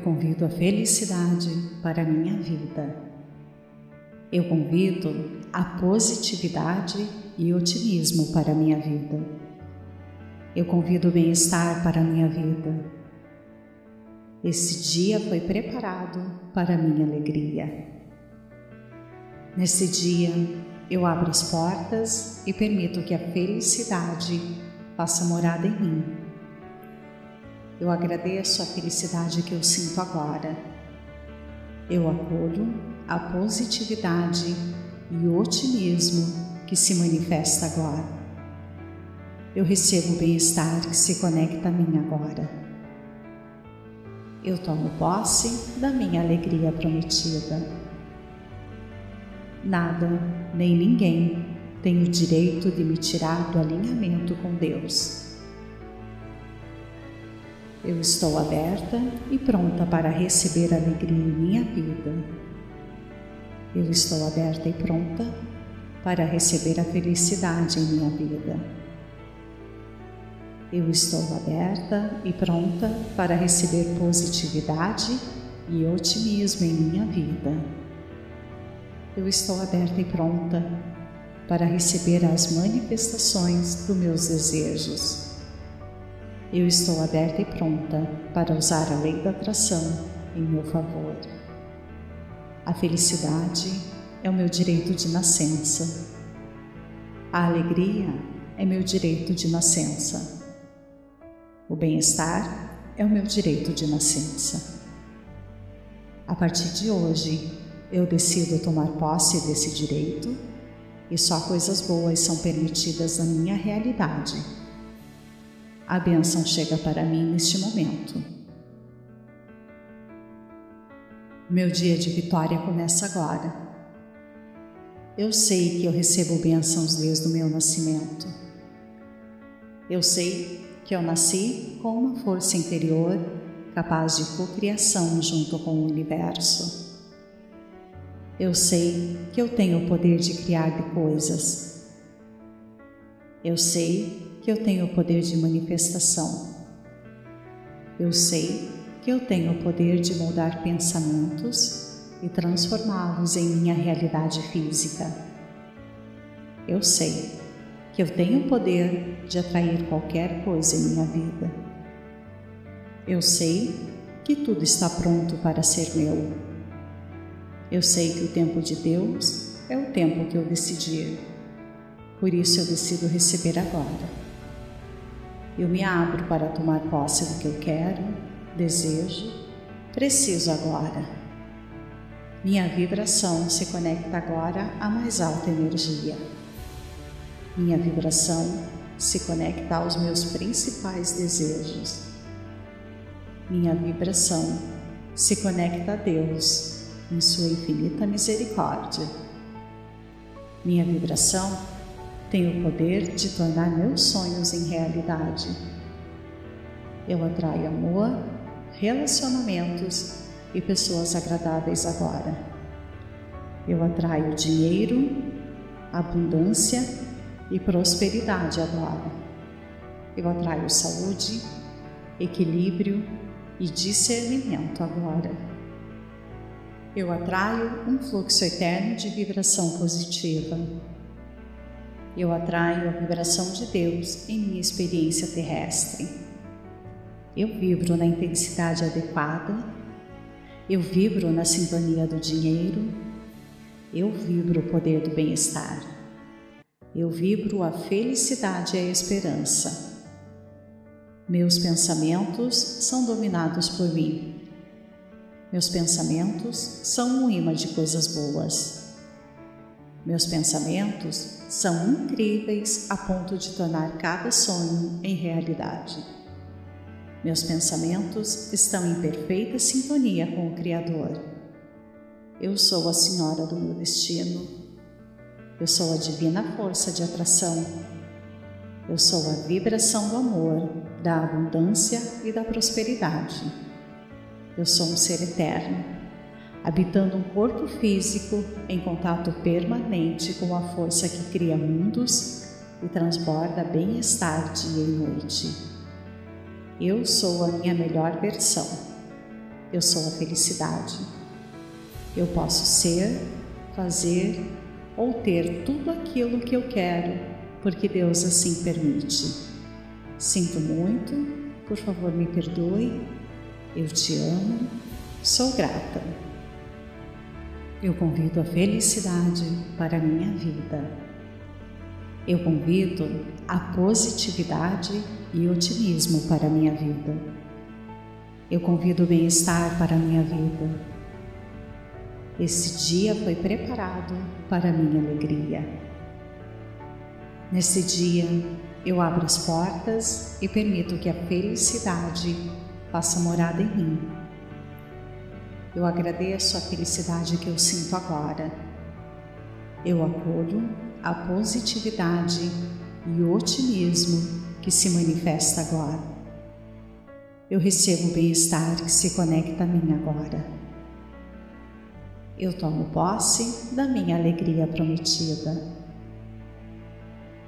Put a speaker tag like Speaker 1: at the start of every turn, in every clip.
Speaker 1: convido a felicidade para a minha vida. Eu convido a positividade e otimismo para a minha vida. Eu convido o bem-estar para a minha vida. Esse dia foi preparado para a minha alegria. Nesse dia, eu abro as portas e permito que a felicidade faça morada em mim. Eu agradeço a felicidade que eu sinto agora. Eu acolho a positividade e otimismo que se manifesta agora. Eu recebo o bem-estar que se conecta a mim agora. Eu tomo posse da minha alegria prometida. Nada, nem ninguém tem o direito de me tirar do alinhamento com Deus. Eu estou aberta e pronta para receber alegria em minha vida. Eu estou aberta e pronta para receber a felicidade em minha vida. Eu estou aberta e pronta para receber positividade e otimismo em minha vida eu estou aberta e pronta para receber as manifestações dos meus desejos. Eu estou aberta e pronta para usar a lei da atração em meu favor. A felicidade é o meu direito de nascença. A alegria é meu direito de nascença. O bem-estar é o meu direito de nascença. A partir de hoje, eu decido tomar posse desse direito e só coisas boas são permitidas na minha realidade. A bênção chega para mim neste momento. Meu dia de vitória começa agora. Eu sei que eu recebo bênçãos desde o meu nascimento. Eu sei que eu nasci com uma força interior capaz de cocriação junto com o universo. Eu sei que eu tenho o poder de criar coisas. Eu sei que eu tenho o poder de manifestação. Eu sei que eu tenho o poder de moldar pensamentos e transformá-los em minha realidade física. Eu sei que eu tenho o poder de atrair qualquer coisa em minha vida. Eu sei que tudo está pronto para ser meu. Eu sei que o tempo de Deus é o tempo que eu decidir. Por isso eu decido receber agora. Eu me abro para tomar posse do que eu quero, desejo, preciso agora. Minha vibração se conecta agora à mais alta energia. Minha vibração se conecta aos meus principais desejos. Minha vibração se conecta a Deus em Sua infinita misericórdia. Minha vibração tem o poder de tornar meus sonhos em realidade. Eu atraio amor, relacionamentos e pessoas agradáveis agora. Eu atraio dinheiro, abundância e prosperidade agora. Eu atraio saúde, equilíbrio e discernimento agora. Eu atraio um fluxo eterno de vibração positiva. Eu atraio a vibração de Deus em minha experiência terrestre. Eu vibro na intensidade adequada. Eu vibro na sintonia do dinheiro. Eu vibro o poder do bem-estar. Eu vibro a felicidade e a esperança. Meus pensamentos são dominados por mim. Meus pensamentos são um imã de coisas boas. Meus pensamentos são incríveis a ponto de tornar cada sonho em realidade. Meus pensamentos estão em perfeita sintonia com o Criador. Eu sou a Senhora do meu destino. Eu sou a divina força de atração. Eu sou a vibração do amor, da abundância e da prosperidade. Eu sou um ser eterno, habitando um corpo físico em contato permanente com a força que cria mundos e transborda bem-estar dia e noite. Eu sou a minha melhor versão. Eu sou a felicidade. Eu posso ser, fazer ou ter tudo aquilo que eu quero, porque Deus assim permite. Sinto muito, por favor me perdoe, eu te amo, sou grata. Eu convido a felicidade para a minha vida. Eu convido a positividade e otimismo para a minha vida. Eu convido o bem-estar para a minha vida. Esse dia foi preparado para a minha alegria. Nesse dia, eu abro as portas e permito que a felicidade faça morada em mim. Eu agradeço a felicidade que eu sinto agora. Eu acolho a positividade e o otimismo que se manifesta agora. Eu recebo o bem-estar que se conecta a mim agora. Eu tomo posse da minha alegria prometida.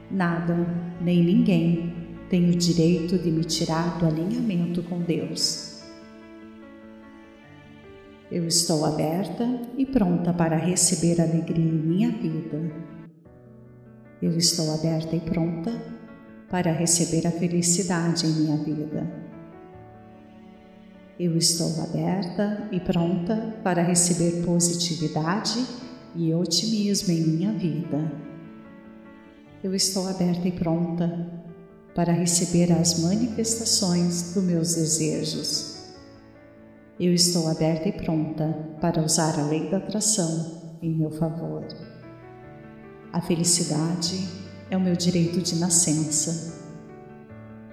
Speaker 1: Nada, nem ninguém tem o direito de me tirar do alinhamento com Deus. Eu estou aberta e pronta para receber alegria em minha vida. Eu estou aberta e pronta para receber a felicidade em minha vida. Eu estou aberta e pronta para receber positividade e otimismo em minha vida. Eu estou aberta e pronta para receber as manifestações dos meus desejos. Eu estou aberta e pronta para usar a lei da atração em meu favor. A felicidade é o meu direito de nascença.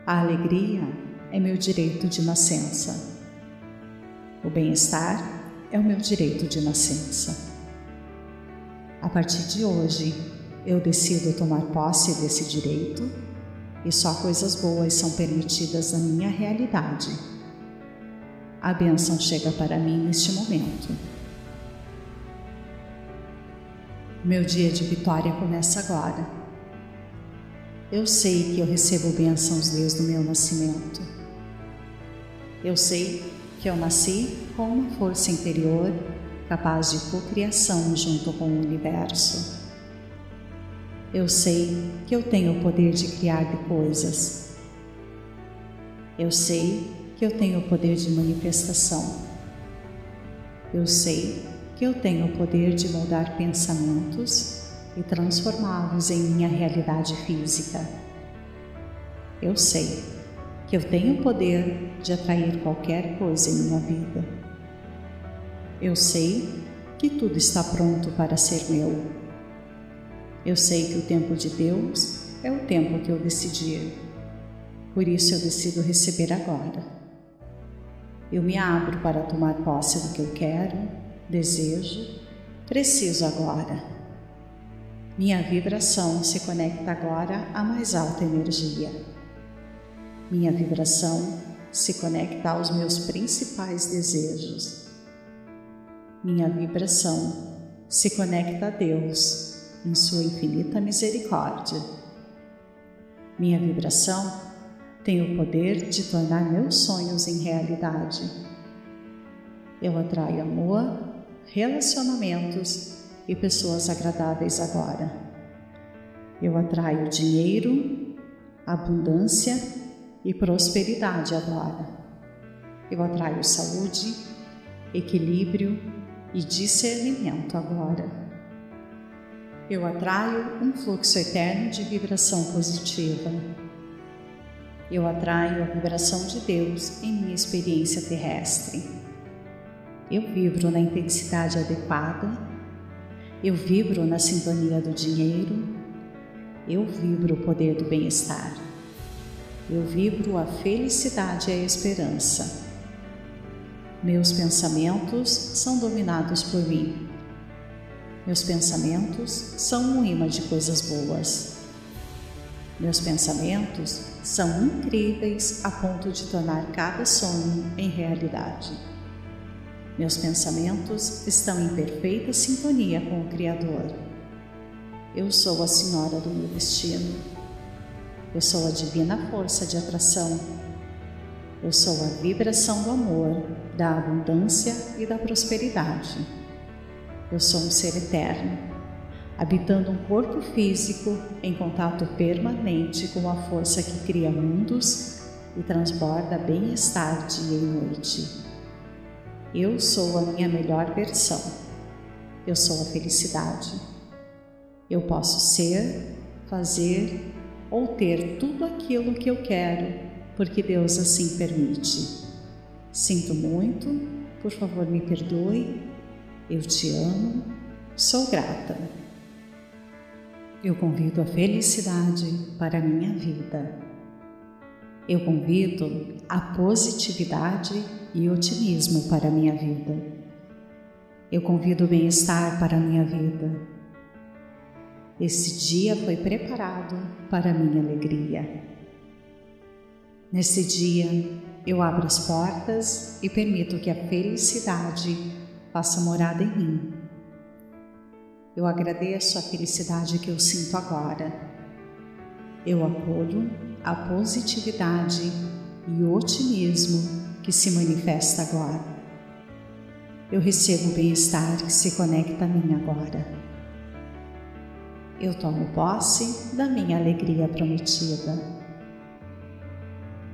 Speaker 1: A alegria é meu direito de nascença. O bem-estar é o meu direito de nascença. A partir de hoje, eu decido tomar posse desse direito e só coisas boas são permitidas na minha realidade. A bênção chega para mim neste momento. Meu dia de vitória começa agora. Eu sei que eu recebo bênçãos desde o meu nascimento. Eu sei que eu nasci com uma força interior capaz de cocriação junto com o universo. Eu sei que eu tenho o poder de criar coisas. Eu sei que eu tenho o poder de manifestação. Eu sei que eu tenho o poder de moldar pensamentos e transformá-los em minha realidade física. Eu sei que eu tenho o poder de atrair qualquer coisa em minha vida. Eu sei que tudo está pronto para ser meu. Eu sei que o tempo de Deus é o tempo que eu decidi. Por isso eu decido receber agora. Eu me abro para tomar posse do que eu quero, desejo, preciso agora. Minha vibração se conecta agora à mais alta energia. Minha vibração se conecta aos meus principais desejos. Minha vibração se conecta a Deus em Sua infinita misericórdia. Minha vibração tem o poder de tornar meus sonhos em realidade. Eu atraio amor, relacionamentos e pessoas agradáveis agora. Eu atraio dinheiro, abundância e prosperidade agora. Eu atraio saúde, equilíbrio e discernimento agora. Eu atraio um fluxo eterno de vibração positiva. Eu atraio a vibração de Deus em minha experiência terrestre. Eu vibro na intensidade adequada eu vibro na sintonia do dinheiro, eu vibro o poder do bem-estar, eu vibro a felicidade e a esperança. Meus pensamentos são dominados por mim. Meus pensamentos são um imã de coisas boas. Meus pensamentos são incríveis a ponto de tornar cada sonho em realidade. Meus pensamentos estão em perfeita sintonia com o Criador. Eu sou a Senhora do meu destino. Eu sou a divina força de atração. Eu sou a vibração do amor, da abundância e da prosperidade. Eu sou um ser eterno, habitando um corpo físico em contato permanente com a força que cria mundos e transborda bem-estar dia e noite. Eu sou a minha melhor versão. Eu sou a felicidade. Eu posso ser, fazer ou ter tudo aquilo que eu quero porque Deus assim permite. Sinto muito, por favor me perdoe, eu te amo, sou grata. Eu convido a felicidade para a minha vida. Eu convido a positividade e otimismo para a minha vida. Eu convido o bem-estar para a minha vida. Esse dia foi preparado para a minha alegria. Nesse dia, eu abro as portas e permito que a felicidade faça morada em mim. Eu agradeço a felicidade que eu sinto agora. Eu acolho a positividade e otimismo que se manifesta agora. Eu recebo o bem-estar que se conecta a mim agora. Eu tomo posse da minha alegria prometida.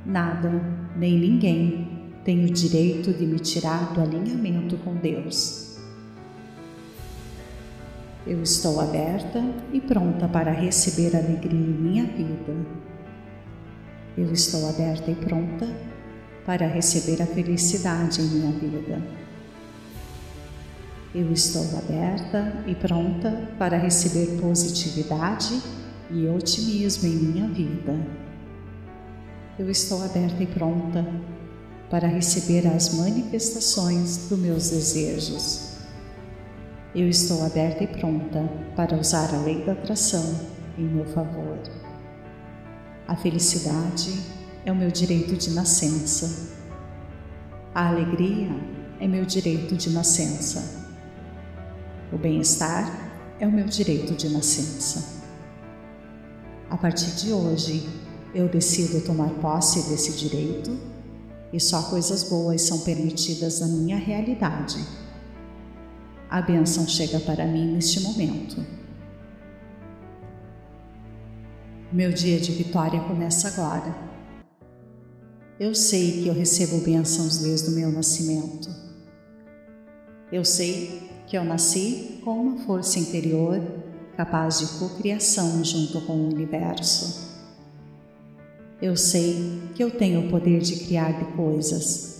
Speaker 1: Nada, nem ninguém tem o direito de me tirar do alinhamento com Deus. Eu estou aberta e pronta para receber alegria em minha vida. Eu estou aberta e pronta para receber a felicidade em minha vida. Eu estou aberta e pronta para receber positividade e otimismo em minha vida eu estou aberta e pronta para receber as manifestações dos meus desejos. Eu estou aberta e pronta para usar a lei da atração em meu favor. A felicidade é o meu direito de nascença. A alegria é meu direito de nascença. O bem-estar é o meu direito de nascença. A partir de hoje, eu decido tomar posse desse direito e só coisas boas são permitidas na minha realidade. A bênção chega para mim neste momento. Meu dia de vitória começa agora. Eu sei que eu recebo bênçãos desde o meu nascimento. Eu sei que eu nasci com uma força interior capaz de cocriação junto com o universo. Eu sei que eu tenho o poder de criar de coisas.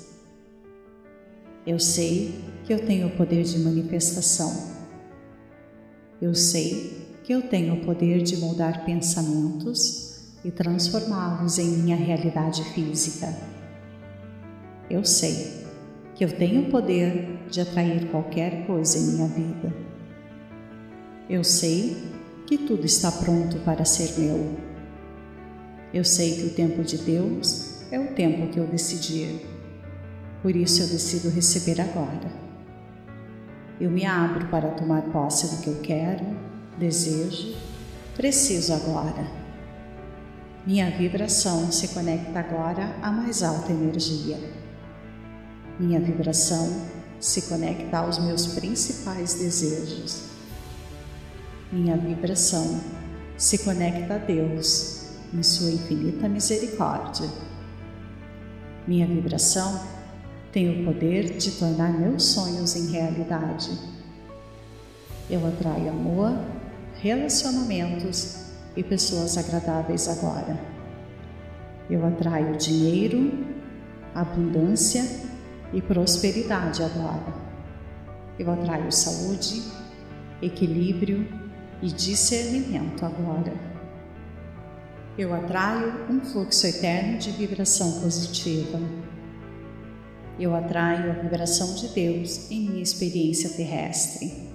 Speaker 1: Eu sei que eu tenho o poder de manifestação. Eu sei que eu tenho o poder de moldar pensamentos e transformá-los em minha realidade física. Eu sei que eu tenho o poder de atrair qualquer coisa em minha vida. Eu sei que tudo está pronto para ser meu. Eu sei que o tempo de Deus é o tempo que eu decidi. Por isso eu decido receber agora. Eu me abro para tomar posse do que eu quero, desejo, preciso agora. Minha vibração se conecta agora à mais alta energia. Minha vibração se conecta aos meus principais desejos. Minha vibração se conecta a Deus em Sua infinita misericórdia. Minha vibração tem o poder de tornar meus sonhos em realidade. Eu atraio amor, relacionamentos e pessoas agradáveis agora. Eu atraio dinheiro, abundância e prosperidade agora. Eu atraio saúde, equilíbrio e discernimento agora eu atraio um fluxo eterno de vibração positiva. Eu atraio a vibração de Deus em minha experiência terrestre.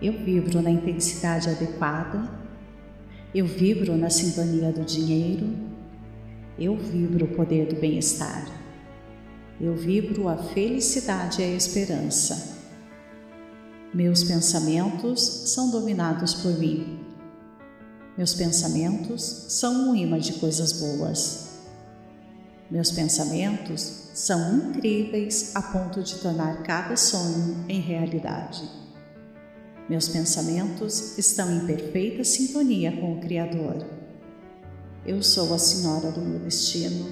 Speaker 1: Eu vibro na intensidade adequada. Eu vibro na sintonia do dinheiro. Eu vibro o poder do bem-estar. Eu vibro a felicidade e a esperança. Meus pensamentos são dominados por mim. Meus pensamentos são um imã de coisas boas. Meus pensamentos são incríveis a ponto de tornar cada sonho em realidade. Meus pensamentos estão em perfeita sintonia com o Criador. Eu sou a senhora do meu destino.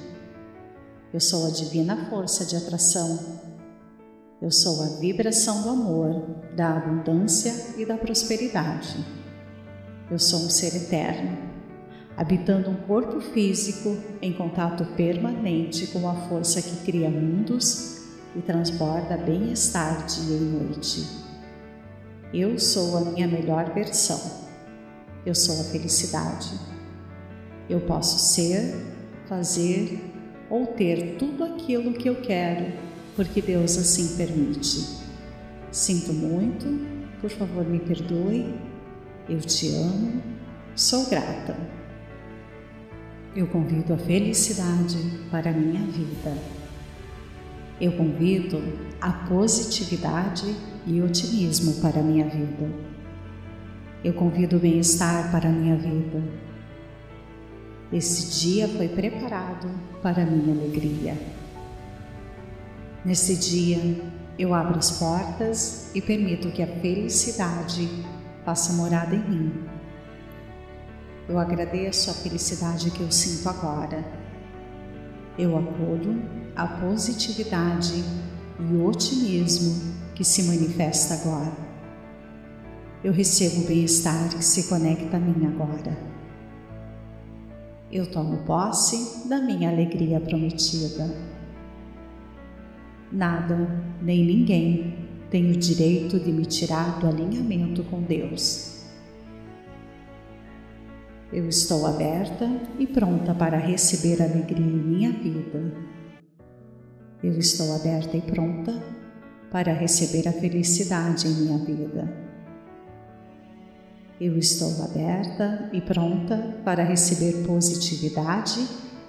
Speaker 1: Eu sou a divina força de atração. Eu sou a vibração do amor, da abundância e da prosperidade. Eu sou um ser eterno habitando um corpo físico em contato permanente com a força que cria mundos e transborda bem-estar dia e noite. Eu sou a minha melhor versão. Eu sou a felicidade. Eu posso ser, fazer ou ter tudo aquilo que eu quero, porque Deus assim permite. Sinto muito, por favor me perdoe. Eu te amo, sou grata. Eu convido a felicidade para a minha vida. Eu convido a positividade e otimismo para a minha vida. Eu convido o bem-estar para a minha vida. Esse dia foi preparado para a minha alegria. Nesse dia, eu abro as portas e permito que a felicidade faça morada em mim eu agradeço a felicidade que eu sinto agora. Eu acolho a positividade e o otimismo que se manifesta agora. Eu recebo o bem-estar que se conecta a mim agora. Eu tomo posse da minha alegria prometida. Nada nem ninguém tem o direito de me tirar do alinhamento com Deus. Eu estou aberta e pronta para receber alegria em minha vida. Eu estou aberta e pronta para receber a felicidade em minha vida. Eu estou aberta e pronta para receber positividade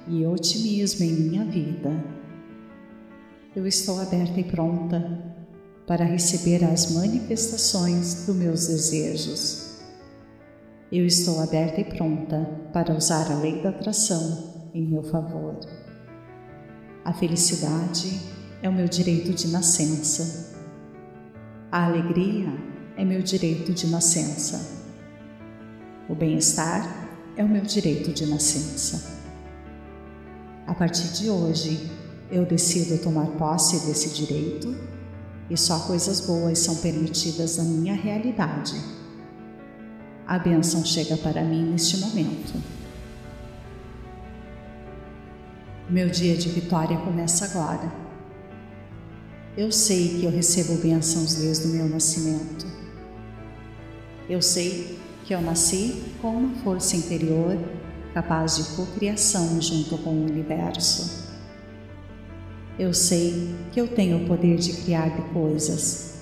Speaker 1: e otimismo em minha vida. Eu estou aberta e pronta para receber as manifestações dos meus desejos. Eu estou aberta e pronta para usar a lei da atração em meu favor. A felicidade é o meu direito de nascença. A alegria é meu direito de nascença. O bem-estar é o meu direito de nascença. A partir de hoje, eu decido tomar posse desse direito e só coisas boas são permitidas na minha realidade a bênção chega para mim neste momento. Meu dia de vitória começa agora. Eu sei que eu recebo bênçãos desde o meu nascimento. Eu sei que eu nasci com uma força interior capaz de cocriação junto com o universo. Eu sei que eu tenho o poder de criar coisas.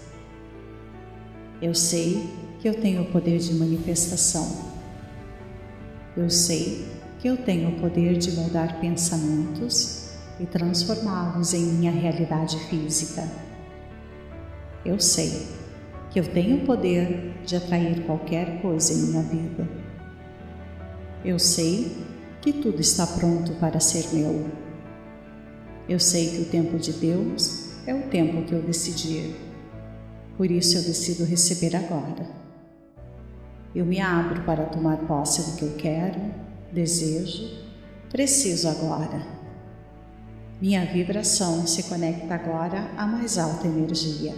Speaker 1: Eu sei que eu tenho o poder de manifestação. Eu sei que eu tenho o poder de mudar pensamentos e transformá-los em minha realidade física. Eu sei que eu tenho o poder de atrair qualquer coisa em minha vida. Eu sei que tudo está pronto para ser meu. Eu sei que o tempo de Deus é o tempo que eu decidir. Por isso eu decido receber agora. Eu me abro para tomar posse do que eu quero, desejo, preciso agora. Minha vibração se conecta agora à mais alta energia.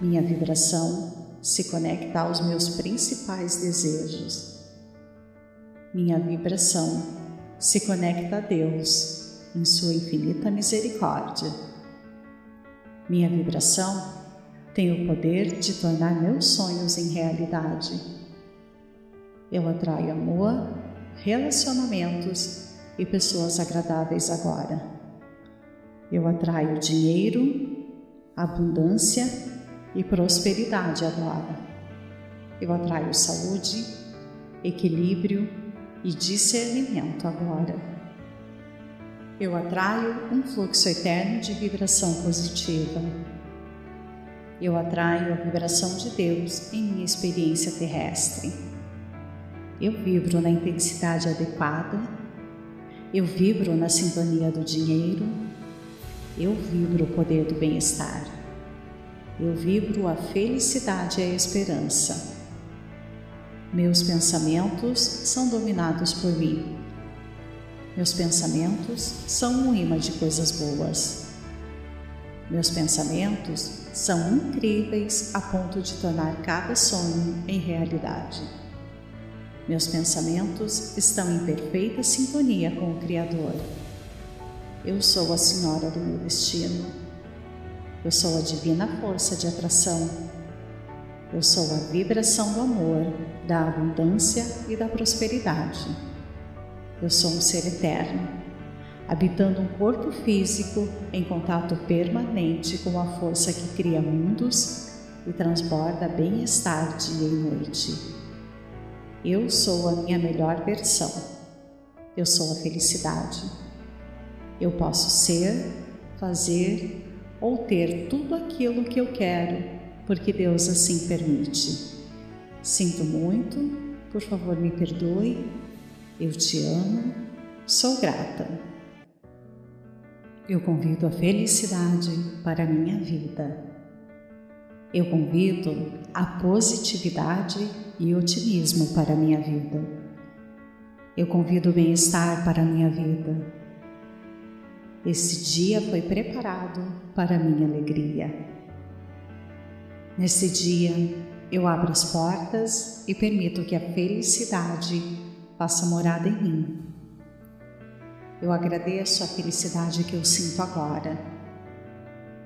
Speaker 1: Minha vibração se conecta aos meus principais desejos. Minha vibração se conecta a Deus em Sua infinita misericórdia. Minha vibração tenho o poder de tornar meus sonhos em realidade. Eu atraio amor, relacionamentos e pessoas agradáveis agora. Eu atraio dinheiro, abundância e prosperidade agora. Eu atraio saúde, equilíbrio e discernimento agora. Eu atraio um fluxo eterno de vibração positiva eu atraio a vibração de Deus em minha experiência terrestre. Eu vibro na intensidade adequada Eu vibro na sintonia do dinheiro. Eu vibro o poder do bem-estar. Eu vibro a felicidade e a esperança. Meus pensamentos são dominados por mim. Meus pensamentos são um imã de coisas boas. Meus pensamentos são incríveis a ponto de tornar cada sonho em realidade. Meus pensamentos estão em perfeita sintonia com o Criador. Eu sou a Senhora do meu destino. Eu sou a divina força de atração. Eu sou a vibração do amor, da abundância e da prosperidade. Eu sou um ser eterno, habitando um corpo físico em contato permanente com a força que cria mundos e transborda bem-estar dia e noite. Eu sou a minha melhor versão. Eu sou a felicidade. Eu posso ser, fazer ou ter tudo aquilo que eu quero, porque Deus assim permite. Sinto muito, por favor me perdoe. Eu te amo, sou grata. Eu convido a felicidade para a minha vida. Eu convido a positividade e otimismo para a minha vida. Eu convido o bem-estar para a minha vida. Esse dia foi preparado para a minha alegria. Nesse dia, eu abro as portas e permito que a felicidade faça morada em mim. Eu agradeço a felicidade que eu sinto agora.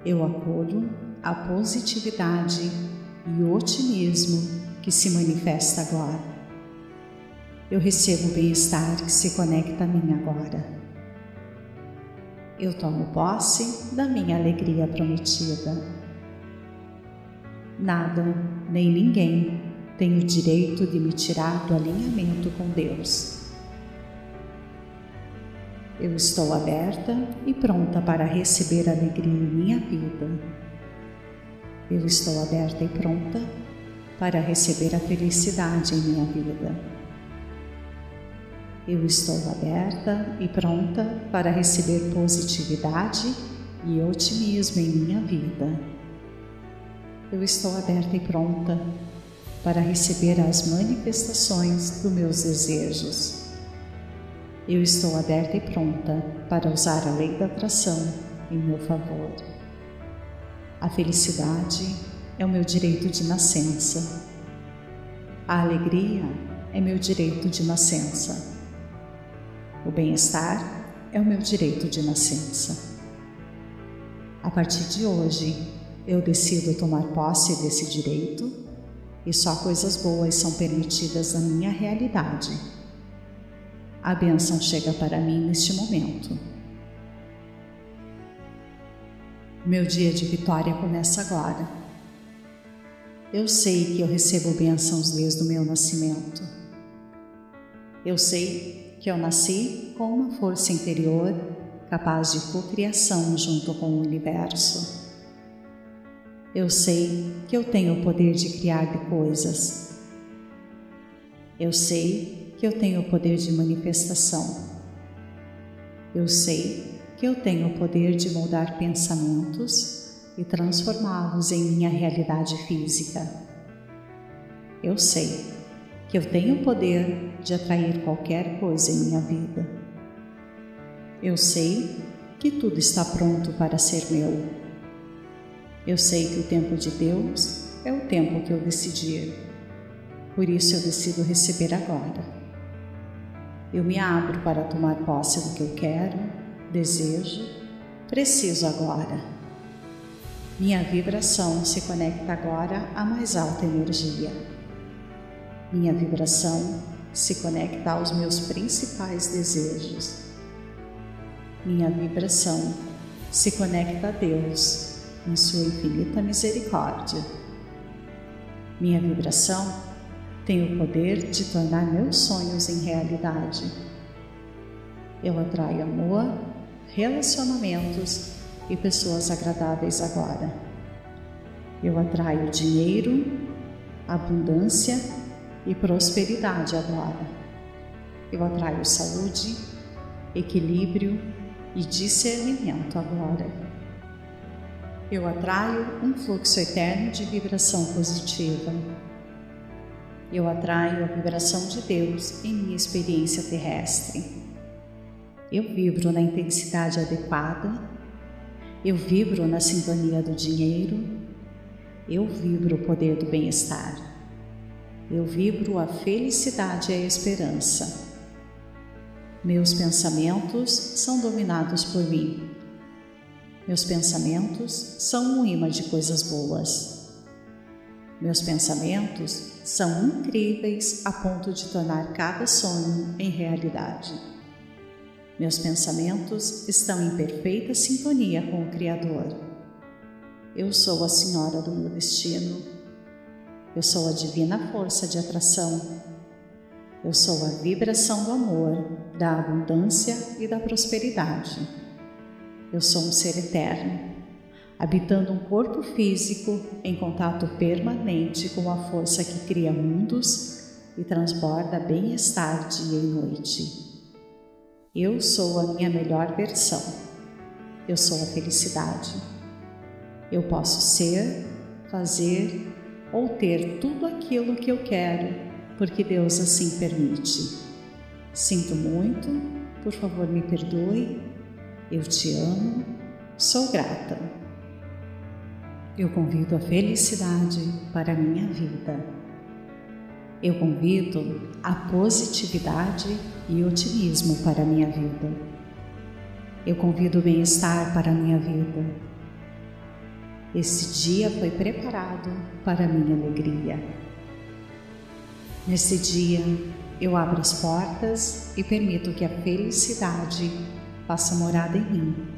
Speaker 1: Eu acolho a positividade e otimismo que se manifesta agora. Eu recebo o bem-estar que se conecta a mim agora. Eu tomo posse da minha alegria prometida. Nada nem ninguém tem o direito de me tirar do alinhamento com Deus. Eu estou aberta e pronta para receber alegria em minha vida eu estou aberta e pronta para receber a felicidade em minha vida. Eu estou aberta e pronta para receber positividade e otimismo em minha vida. Eu estou aberta e pronta para receber as manifestações dos meus desejos. Eu estou aberta e pronta para usar a lei da atração em meu favor. A felicidade é o meu direito de nascença. A alegria é meu direito de nascença. O bem-estar é o meu direito de nascença. A partir de hoje, eu decido tomar posse desse direito e só coisas boas são permitidas na minha realidade. A bênção chega para mim neste momento. Meu dia de vitória começa agora. Eu sei que eu recebo bênçãos desde o meu nascimento. Eu sei que eu nasci com uma força interior capaz de cocriação junto com o universo. Eu sei que eu tenho o poder de criar coisas. Eu sei que eu tenho o poder de manifestação. Eu sei que eu tenho o poder de moldar pensamentos e transformá-los em minha realidade física. Eu sei que eu tenho o poder de atrair qualquer coisa em minha vida. Eu sei que tudo está pronto para ser meu. Eu sei que o tempo de Deus é o tempo que eu decidir. Por isso eu decido receber agora. Eu me abro para tomar posse do que eu quero desejo, preciso agora. Minha vibração se conecta agora à mais alta energia. Minha vibração se conecta aos meus principais desejos. Minha vibração se conecta a Deus em Sua infinita misericórdia. Minha vibração tem o poder de tornar meus sonhos em realidade. Eu atraio amor, relacionamentos e pessoas agradáveis agora. Eu atraio dinheiro, abundância e prosperidade agora. Eu atraio saúde, equilíbrio e discernimento agora. Eu atraio um fluxo eterno de vibração positiva. Eu atraio a vibração de Deus em minha experiência terrestre. Eu vibro na intensidade adequada. Eu vibro na sintonia do dinheiro. Eu vibro o poder do bem-estar. Eu vibro a felicidade e a esperança. Meus pensamentos são dominados por mim. Meus pensamentos são um imã de coisas boas. Meus pensamentos são incríveis a ponto de tornar cada sonho em realidade. Meus pensamentos estão em perfeita sintonia com o Criador. Eu sou a senhora do meu destino. Eu sou a divina força de atração eu sou a vibração do amor, da abundância e da prosperidade. Eu sou um ser eterno, habitando um corpo físico em contato permanente com a força que cria mundos e transborda bem-estar dia e noite. Eu sou a minha melhor versão. Eu sou a felicidade. Eu posso ser, fazer ou ter tudo aquilo que eu quero porque Deus assim permite. Sinto muito, por favor me perdoe, eu te amo, sou grata. Eu convido a felicidade para a minha vida. Eu convido a positividade e otimismo para a minha vida. Eu convido o bem-estar para a minha vida. Esse dia foi preparado para a minha alegria. Nesse dia, eu abro as portas e permito que a felicidade faça morada em mim.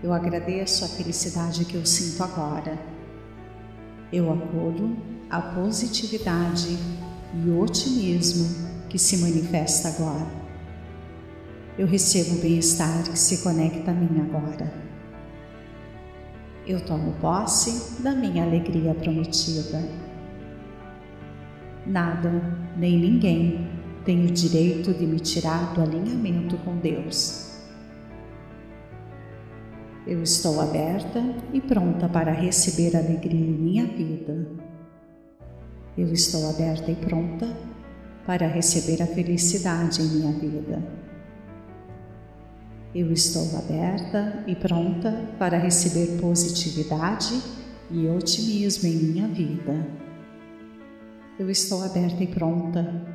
Speaker 1: Eu agradeço a felicidade que eu sinto agora. Eu acolho a positividade e otimismo que se manifesta agora. Eu recebo o bem-estar que se conecta a mim agora. Eu tomo posse da minha alegria prometida. Nada, nem ninguém tem o direito de me tirar do alinhamento com Deus. Eu estou aberta e pronta para receber alegria em minha vida. Eu estou aberta e pronta para receber a felicidade em minha vida. Eu estou aberta e pronta para receber positividade e otimismo em minha vida eu estou aberta e pronta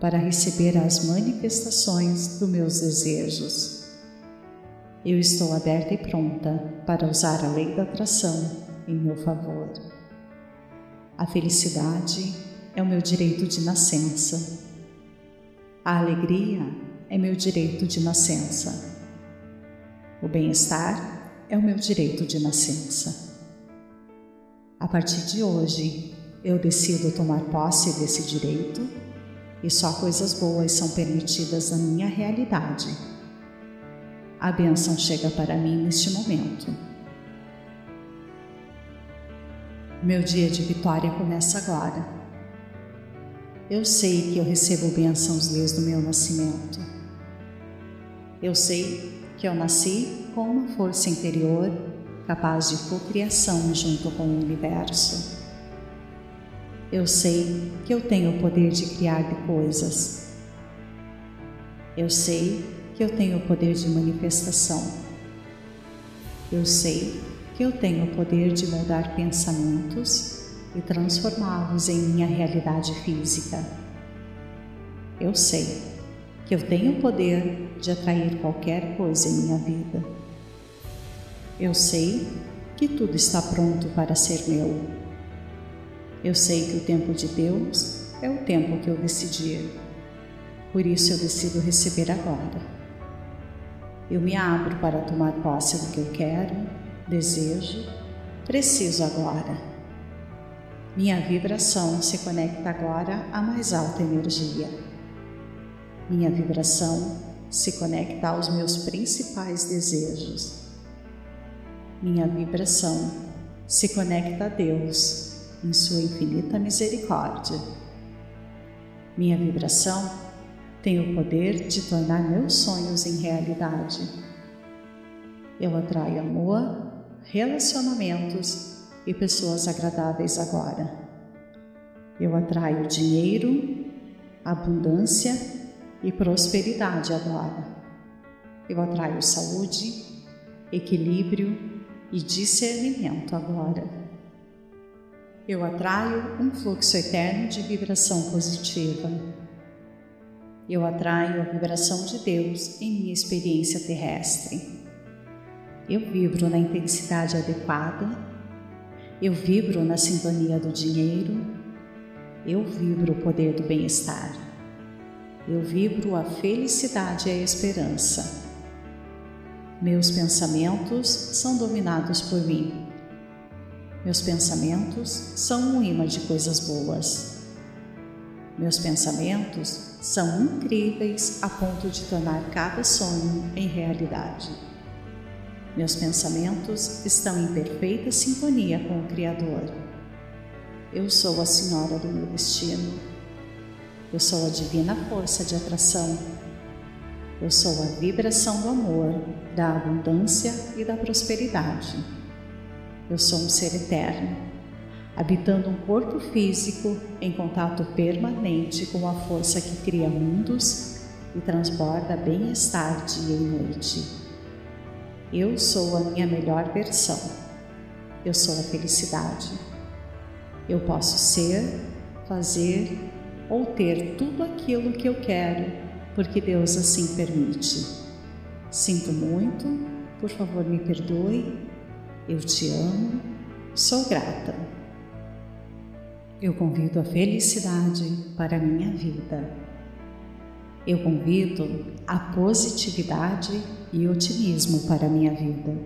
Speaker 1: para receber as manifestações dos meus desejos. Eu estou aberta e pronta para usar a lei da atração em meu favor. A felicidade é o meu direito de nascença. A alegria é meu direito de nascença. O bem-estar é o meu direito de nascença. A partir de hoje, eu decido tomar posse desse direito e só coisas boas são permitidas na minha realidade. A bênção chega para mim neste momento. Meu dia de vitória começa agora. Eu sei que eu recebo bênçãos desde o meu nascimento. Eu sei que eu nasci com uma força interior capaz de cocriação junto com o universo. Eu sei que eu tenho o poder de criar coisas. Eu sei que eu tenho o poder de manifestação. Eu sei que eu tenho o poder de mudar pensamentos e transformá-los em minha realidade física. Eu sei que eu tenho o poder de atrair qualquer coisa em minha vida. Eu sei que tudo está pronto para ser meu. Eu sei que o tempo de Deus é o tempo que eu decidi. Por isso eu decido receber agora. Eu me abro para tomar posse do que eu quero, desejo, preciso agora. Minha vibração se conecta agora à mais alta energia. Minha vibração se conecta aos meus principais desejos. Minha vibração se conecta a Deus em Sua infinita misericórdia. Minha vibração tenho o poder de tornar meus sonhos em realidade. Eu atraio amor, relacionamentos e pessoas agradáveis agora. Eu atraio dinheiro, abundância e prosperidade agora. Eu atraio saúde, equilíbrio e discernimento agora. Eu atraio um fluxo eterno de vibração positiva. Eu atraio a vibração de Deus em minha experiência terrestre. Eu vibro na intensidade adequada. Eu vibro na sintonia do dinheiro. Eu vibro o poder do bem-estar. Eu vibro a felicidade e a esperança. Meus pensamentos são dominados por mim. Meus pensamentos são um imã de coisas boas. Meus pensamentos são incríveis a ponto de tornar cada sonho em realidade. Meus pensamentos estão em perfeita sintonia com o Criador. Eu sou a Senhora do meu destino. Eu sou a divina força de atração eu sou a vibração do amor, da abundância e da prosperidade. Eu sou um ser eterno, habitando um corpo físico em contato permanente com a força que cria mundos e transborda bem-estar dia e noite. Eu sou a minha melhor versão. Eu sou a felicidade. Eu posso ser, fazer ou ter tudo aquilo que eu quero porque Deus assim permite. Sinto muito, por favor me perdoe, eu te amo, sou grata. Eu convido a felicidade para a minha vida. Eu convido a positividade e otimismo para a minha vida.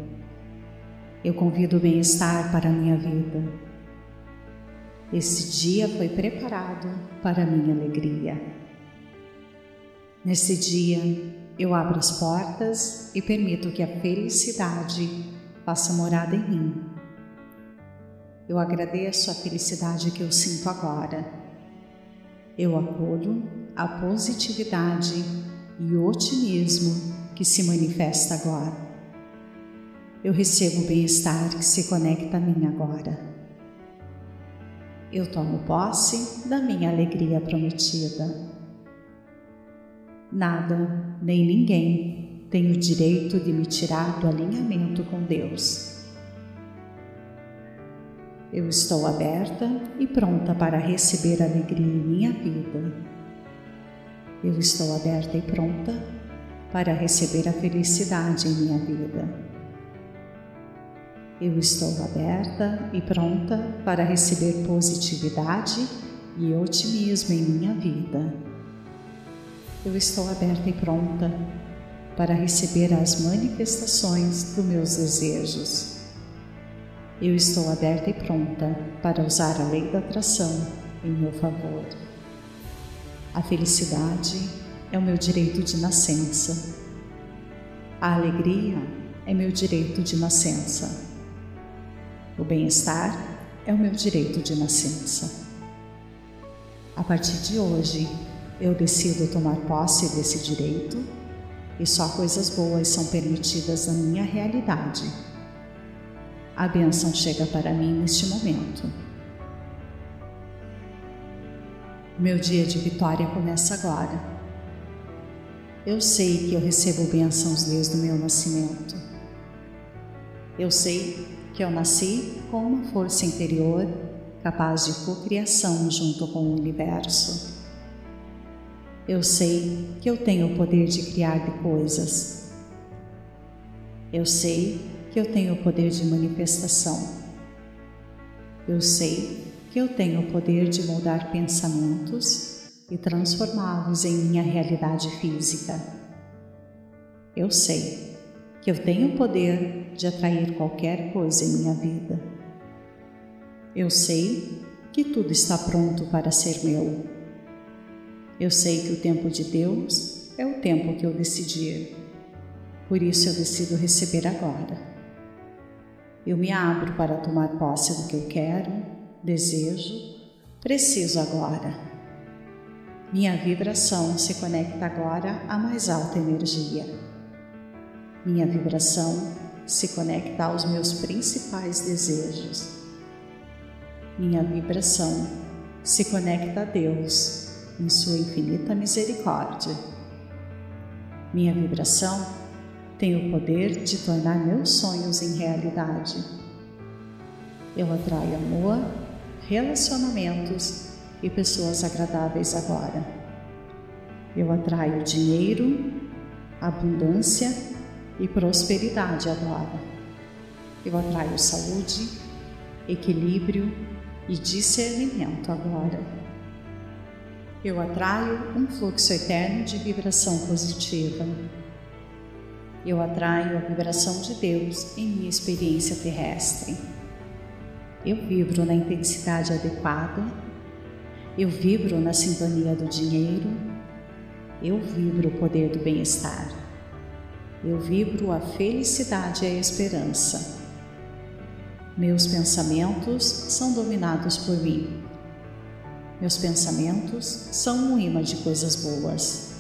Speaker 1: Eu convido o bem-estar para a minha vida. Esse dia foi preparado para a minha alegria. Nesse dia, eu abro as portas e permito que a felicidade faça morada em mim. Eu agradeço a felicidade que eu sinto agora. Eu acolho a positividade e otimismo que se manifesta agora. Eu recebo o bem-estar que se conecta a mim agora. Eu tomo posse da minha alegria prometida. Nada, nem ninguém tem o direito de me tirar do alinhamento com Deus. Eu estou aberta e pronta para receber alegria em minha vida. Eu estou aberta e pronta para receber a felicidade em minha vida. Eu estou aberta e pronta para receber positividade e otimismo em minha vida eu estou aberta e pronta para receber as manifestações dos meus desejos. Eu estou aberta e pronta para usar a lei da atração em meu favor. A felicidade é o meu direito de nascença. A alegria é meu direito de nascença. O bem-estar é o meu direito de nascença. A partir de hoje, eu decido tomar posse desse direito e só coisas boas são permitidas na minha realidade. A bênção chega para mim neste momento. Meu dia de vitória começa agora. Eu sei que eu recebo bênçãos desde o meu nascimento. Eu sei que eu nasci com uma força interior capaz de cocriação junto com o universo. Eu sei que eu tenho o poder de criar de coisas. Eu sei que eu tenho o poder de manifestação. Eu sei que eu tenho o poder de moldar pensamentos e transformá-los em minha realidade física. Eu sei que eu tenho o poder de atrair qualquer coisa em minha vida. Eu sei que tudo está pronto para ser meu. Eu sei que o tempo de Deus é o tempo que eu decidir. Por isso eu decido receber agora. Eu me abro para tomar posse do que eu quero, desejo, preciso agora. Minha vibração se conecta agora à mais alta energia. Minha vibração se conecta aos meus principais desejos. Minha vibração se conecta a Deus em Sua infinita misericórdia. Minha vibração tem o poder de tornar meus sonhos em realidade. Eu atraio amor, relacionamentos e pessoas agradáveis agora. Eu atraio dinheiro, abundância e prosperidade agora. Eu atraio saúde, equilíbrio e discernimento agora. Eu atraio um fluxo eterno de vibração positiva. Eu atraio a vibração de Deus em minha experiência terrestre. Eu vibro na intensidade adequada eu vibro na sintonia do dinheiro, eu vibro o poder do bem-estar, eu vibro a felicidade e a esperança. Meus pensamentos são dominados por mim. Meus pensamentos são um imã de coisas boas.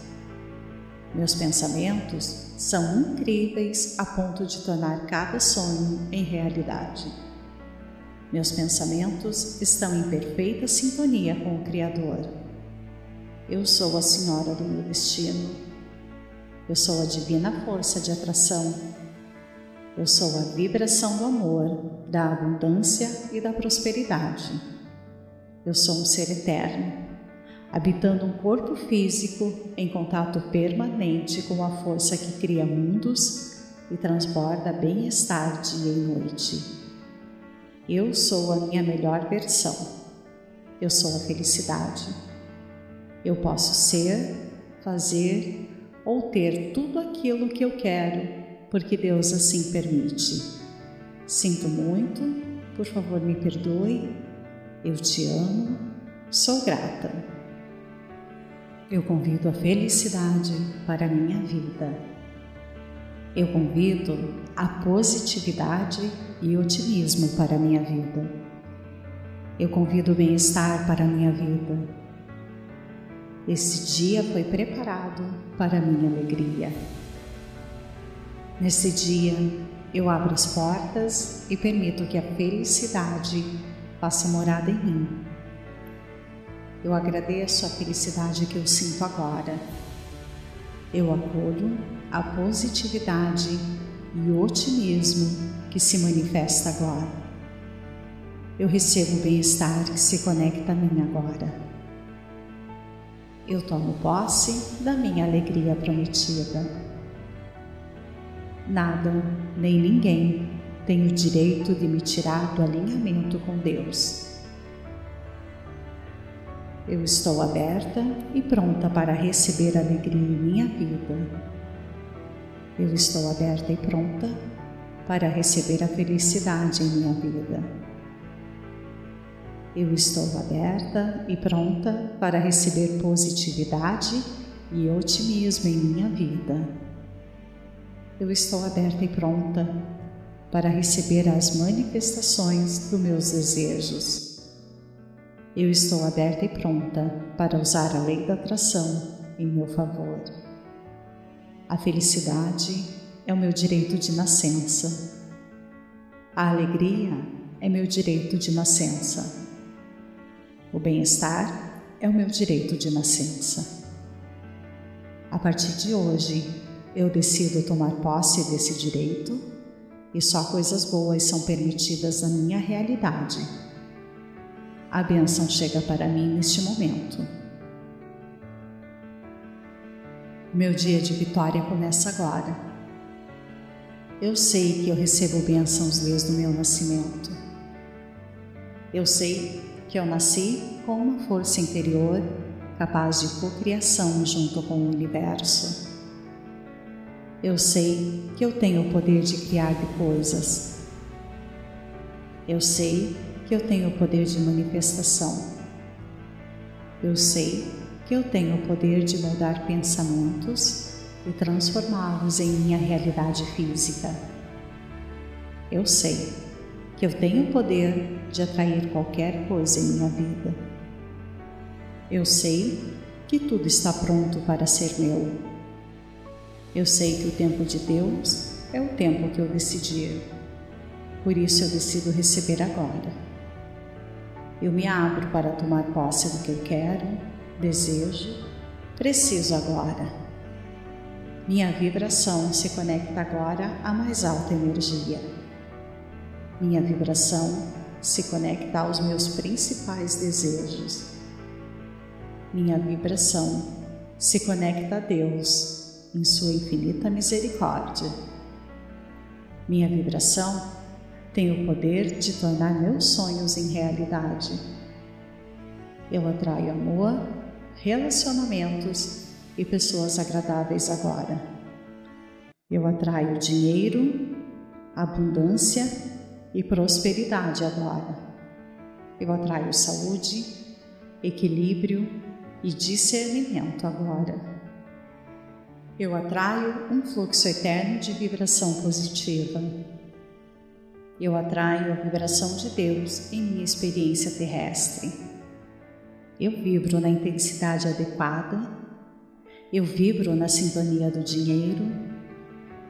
Speaker 1: Meus pensamentos são incríveis a ponto de tornar cada sonho em realidade. Meus pensamentos estão em perfeita sintonia com o Criador. Eu sou a Senhora do meu destino. Eu sou a divina força de atração. Eu sou a vibração do amor, da abundância e da prosperidade. Eu sou um ser eterno, habitando um corpo físico em contato permanente com a força que cria mundos e transborda bem-estar dia e noite. Eu sou a minha melhor versão. Eu sou a felicidade. Eu posso ser, fazer ou ter tudo aquilo que eu quero, porque Deus assim permite. Sinto muito, por favor me perdoe. Eu te amo, sou grata. Eu convido a felicidade para a minha vida. Eu convido a positividade e otimismo para a minha vida. Eu convido o bem-estar para a minha vida. Esse dia foi preparado para a minha alegria. Nesse dia, eu abro as portas e permito que a felicidade faça morada em mim. Eu agradeço a felicidade que eu sinto agora. Eu acolho a positividade e otimismo que se manifesta agora. Eu recebo o bem-estar que se conecta a mim agora. Eu tomo posse da minha alegria prometida. Nada nem ninguém tem o direito de me tirar do alinhamento com Deus. Eu estou aberta e pronta para receber alegria em minha vida. Eu estou aberta e pronta para receber a felicidade em minha vida. Eu estou aberta e pronta para receber positividade e otimismo em minha vida. Eu estou aberta e pronta para receber as manifestações dos meus desejos. Eu estou aberta e pronta para usar a lei da atração em meu favor. A felicidade é o meu direito de nascença. A alegria é meu direito de nascença. O bem-estar é o meu direito de nascença. A partir de hoje, eu decido tomar posse desse direito e só coisas boas são permitidas na minha realidade a bênção chega para mim neste momento. Meu dia de vitória começa agora. Eu sei que eu recebo bênçãos desde o meu nascimento. Eu sei que eu nasci com uma força interior capaz de cocriação junto com o universo. Eu sei que eu tenho o poder de criar coisas. Eu sei que eu tenho o poder de manifestação. Eu sei que eu tenho o poder de mudar pensamentos e transformá-los em minha realidade física. Eu sei que eu tenho o poder de atrair qualquer coisa em minha vida. Eu sei que tudo está pronto para ser meu. Eu sei que o tempo de Deus é o tempo que eu decidir. Por isso eu decido receber agora. Eu me abro para tomar posse do que eu quero, desejo, preciso agora. Minha vibração se conecta agora à mais alta energia. Minha vibração se conecta aos meus principais desejos. Minha vibração se conecta a Deus em Sua infinita misericórdia. Minha vibração tem o poder de tornar meus sonhos em realidade. Eu atraio amor, relacionamentos e pessoas agradáveis agora. Eu atraio dinheiro, abundância e prosperidade agora. Eu atraio saúde, equilíbrio e discernimento agora. Eu atraio um fluxo eterno de vibração positiva. Eu atraio a vibração de Deus em minha experiência terrestre. Eu vibro na intensidade adequada. Eu vibro na sintonia do dinheiro.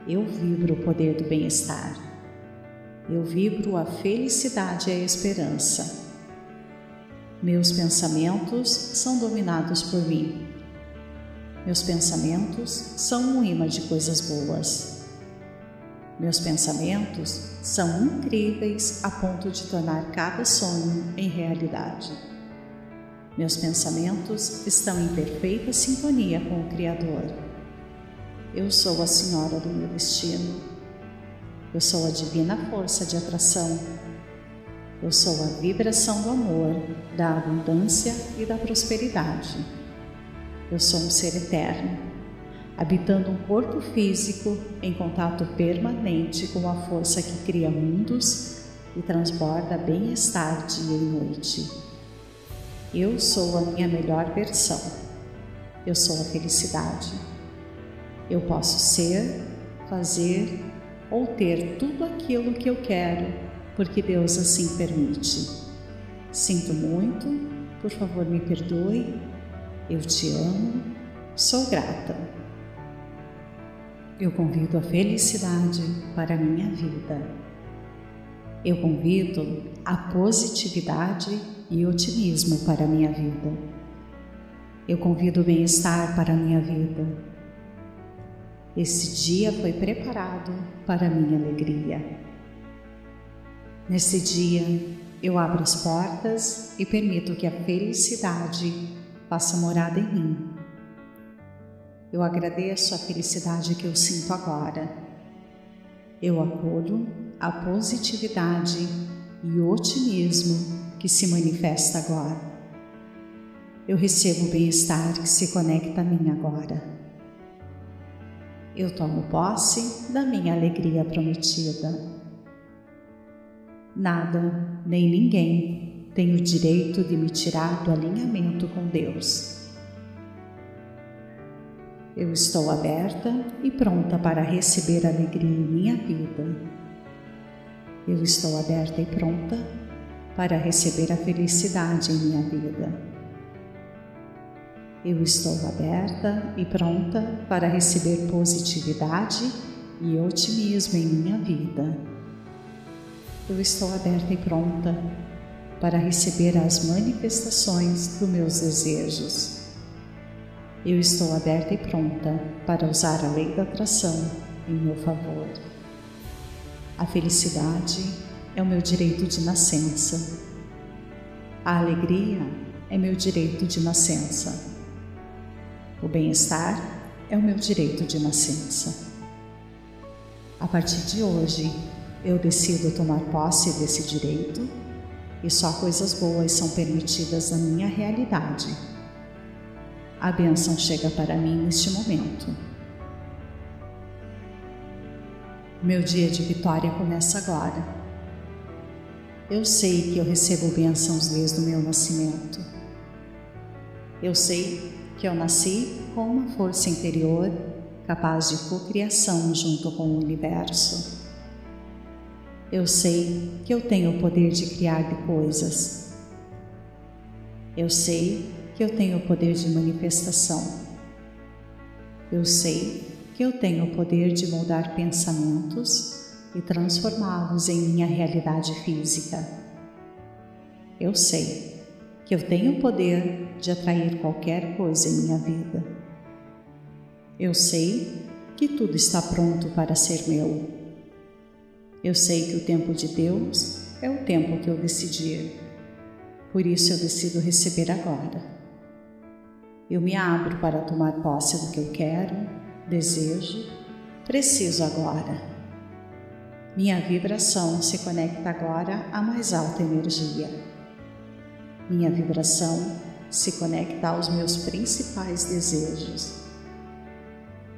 Speaker 1: Eu vibro o poder do bem-estar. Eu vibro a felicidade e a esperança. Meus pensamentos são dominados por mim. Meus pensamentos são um imã de coisas boas. Meus pensamentos são incríveis a ponto de tornar cada sonho em realidade. Meus pensamentos estão em perfeita sintonia com o Criador. Eu sou a Senhora do meu destino. Eu sou a divina força de atração eu sou a vibração do amor, da abundância e da prosperidade. Eu sou um ser eterno, habitando um corpo físico em contato permanente com a força que cria mundos e transborda bem-estar dia e noite. Eu sou a minha melhor versão. Eu sou a felicidade. Eu posso ser, fazer ou ter tudo aquilo que eu quero porque Deus assim permite. Sinto muito, por favor me perdoe, eu te amo, sou grata. Eu convido a felicidade para a minha vida. Eu convido a positividade e otimismo para a minha vida. Eu convido o bem-estar para a minha vida. Esse dia foi preparado para a minha alegria. Nesse dia, eu abro as portas e permito que a felicidade faça morada em mim. Eu agradeço a felicidade que eu sinto agora. Eu acolho a positividade e otimismo que se manifesta agora. Eu recebo o bem-estar que se conecta a mim agora. Eu tomo posse da minha alegria prometida. Nada, nem ninguém tem o direito de me tirar do alinhamento com Deus. Eu estou aberta e pronta para receber alegria em minha vida. Eu estou aberta e pronta para receber a felicidade em minha vida. Eu estou aberta e pronta para receber positividade e otimismo em minha vida eu estou aberta e pronta para receber as manifestações dos meus desejos. Eu estou aberta e pronta para usar a lei da atração em meu favor. A felicidade é o meu direito de nascença. A alegria é meu direito de nascença. O bem-estar é o meu direito de nascença. A partir de hoje, eu decido tomar posse desse direito e só coisas boas são permitidas na minha realidade. A bênção chega para mim neste momento. Meu dia de vitória começa agora. Eu sei que eu recebo bênçãos desde o meu nascimento. Eu sei que eu nasci com uma força interior capaz de cocriação junto com o universo. Eu sei que eu tenho o poder de criar coisas. Eu sei que eu tenho o poder de manifestação. Eu sei que eu tenho o poder de moldar pensamentos e transformá-los em minha realidade física. Eu sei que eu tenho o poder de atrair qualquer coisa em minha vida. Eu sei que tudo está pronto para ser meu. Eu sei que o tempo de Deus é o tempo que eu decidir. Por isso eu decido receber agora. Eu me abro para tomar posse do que eu quero, desejo, preciso agora. Minha vibração se conecta agora à mais alta energia. Minha vibração se conecta aos meus principais desejos.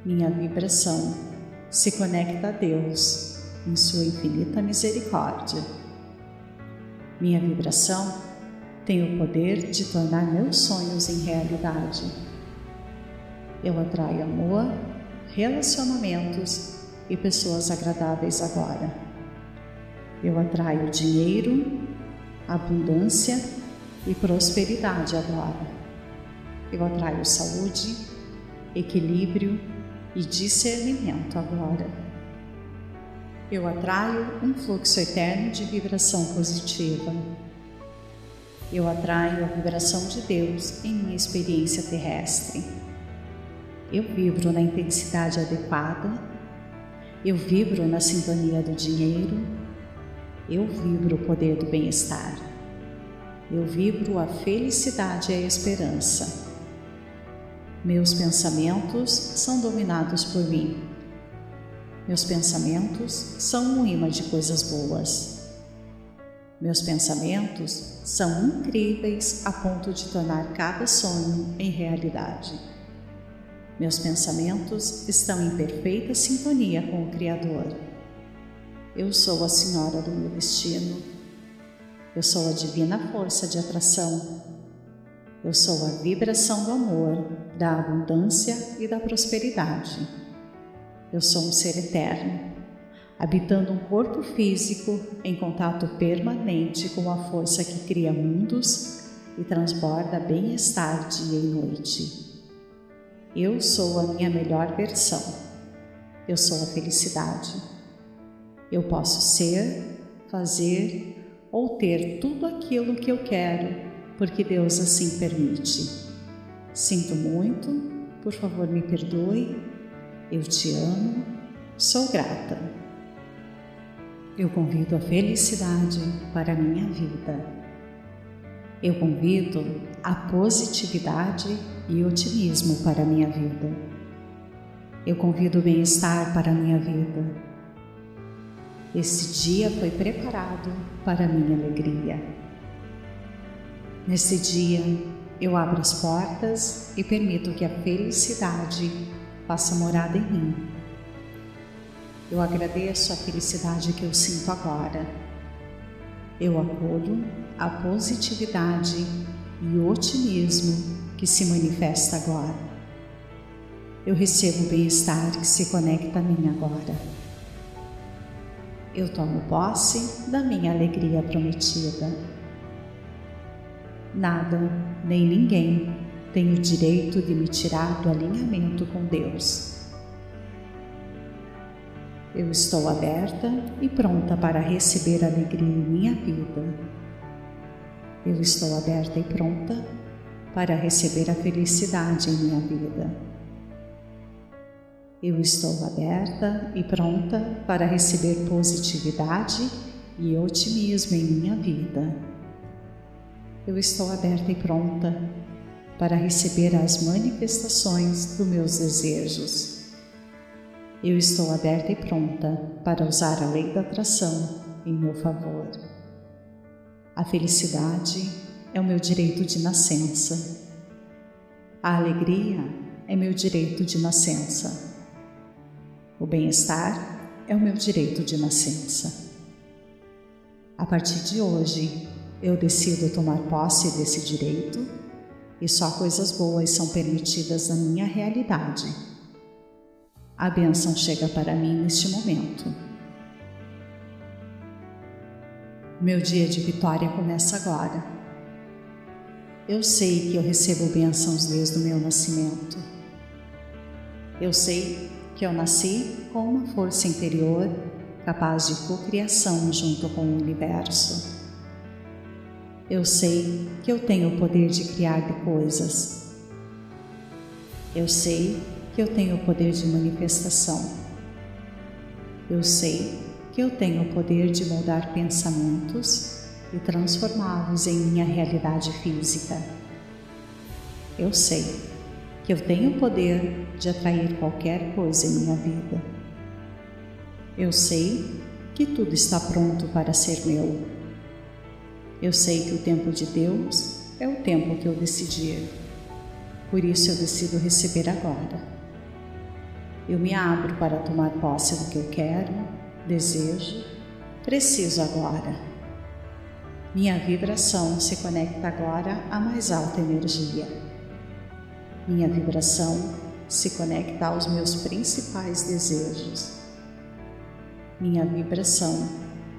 Speaker 1: Minha vibração se conecta a Deus em Sua infinita misericórdia. Minha vibração tem o poder de tornar meus sonhos em realidade. Eu atraio amor, relacionamentos e pessoas agradáveis agora. Eu atraio dinheiro, abundância e prosperidade agora. Eu atraio saúde, equilíbrio e discernimento agora. Eu atraio um fluxo eterno de vibração positiva eu atraio a vibração de Deus em minha experiência terrestre. Eu vibro na intensidade adequada, eu vibro na sintonia do dinheiro, eu vibro o poder do bem-estar, eu vibro a felicidade e a esperança. Meus pensamentos são dominados por mim. Meus pensamentos são um imã de coisas boas. Meus pensamentos são incríveis a ponto de tornar cada sonho em realidade. Meus pensamentos estão em perfeita sintonia com o Criador. Eu sou a Senhora do meu destino. Eu sou a divina força de atração. Eu sou a vibração do amor, da abundância e da prosperidade. Eu sou um ser eterno habitando um corpo físico em contato permanente com a força que cria mundos e transborda bem-estar dia e noite. Eu sou a minha melhor versão. Eu sou a felicidade. Eu posso ser, fazer ou ter tudo aquilo que eu quero, porque Deus assim permite. Sinto muito, por favor me perdoe. Eu te amo, sou grata. Eu convido a felicidade para a minha vida. Eu convido a positividade e otimismo para a minha vida. Eu convido o bem-estar para a minha vida. Esse dia foi preparado para a minha alegria. Nesse dia, eu abro as portas e permito que a felicidade faça morada em mim eu agradeço a felicidade que eu sinto agora. Eu acolho a positividade e otimismo que se manifesta agora. Eu recebo o bem-estar que se conecta a mim agora. Eu tomo posse da minha alegria prometida. Nada nem ninguém tem o direito de me tirar do alinhamento com Deus. Eu estou aberta e pronta para receber alegria em minha vida. Eu estou aberta e pronta para receber a felicidade em minha vida. Eu estou aberta e pronta para receber positividade e otimismo em minha vida. Eu estou aberta e pronta para receber as manifestações dos meus desejos. Eu estou aberta e pronta para usar a lei da atração em meu favor. A felicidade é o meu direito de nascença. A alegria é meu direito de nascença. O bem-estar é o meu direito de nascença. A partir de hoje, eu decido tomar posse desse direito e só coisas boas são permitidas na minha realidade a bênção chega para mim neste momento. Meu dia de vitória começa agora. Eu sei que eu recebo bênçãos desde o meu nascimento. Eu sei que eu nasci com uma força interior capaz de cocriação junto com o universo. Eu sei que eu tenho o poder de criar coisas. Eu sei que eu tenho o poder de manifestação. Eu sei que eu tenho o poder de moldar pensamentos e transformá-los em minha realidade física. Eu sei que eu tenho o poder de atrair qualquer coisa em minha vida. Eu sei que tudo está pronto para ser meu. Eu sei que o tempo de Deus é o tempo que eu decidir. Por isso eu decido receber agora. Eu me abro para tomar posse do que eu quero, desejo, preciso agora. Minha vibração se conecta agora à mais alta energia. Minha vibração se conecta aos meus principais desejos. Minha vibração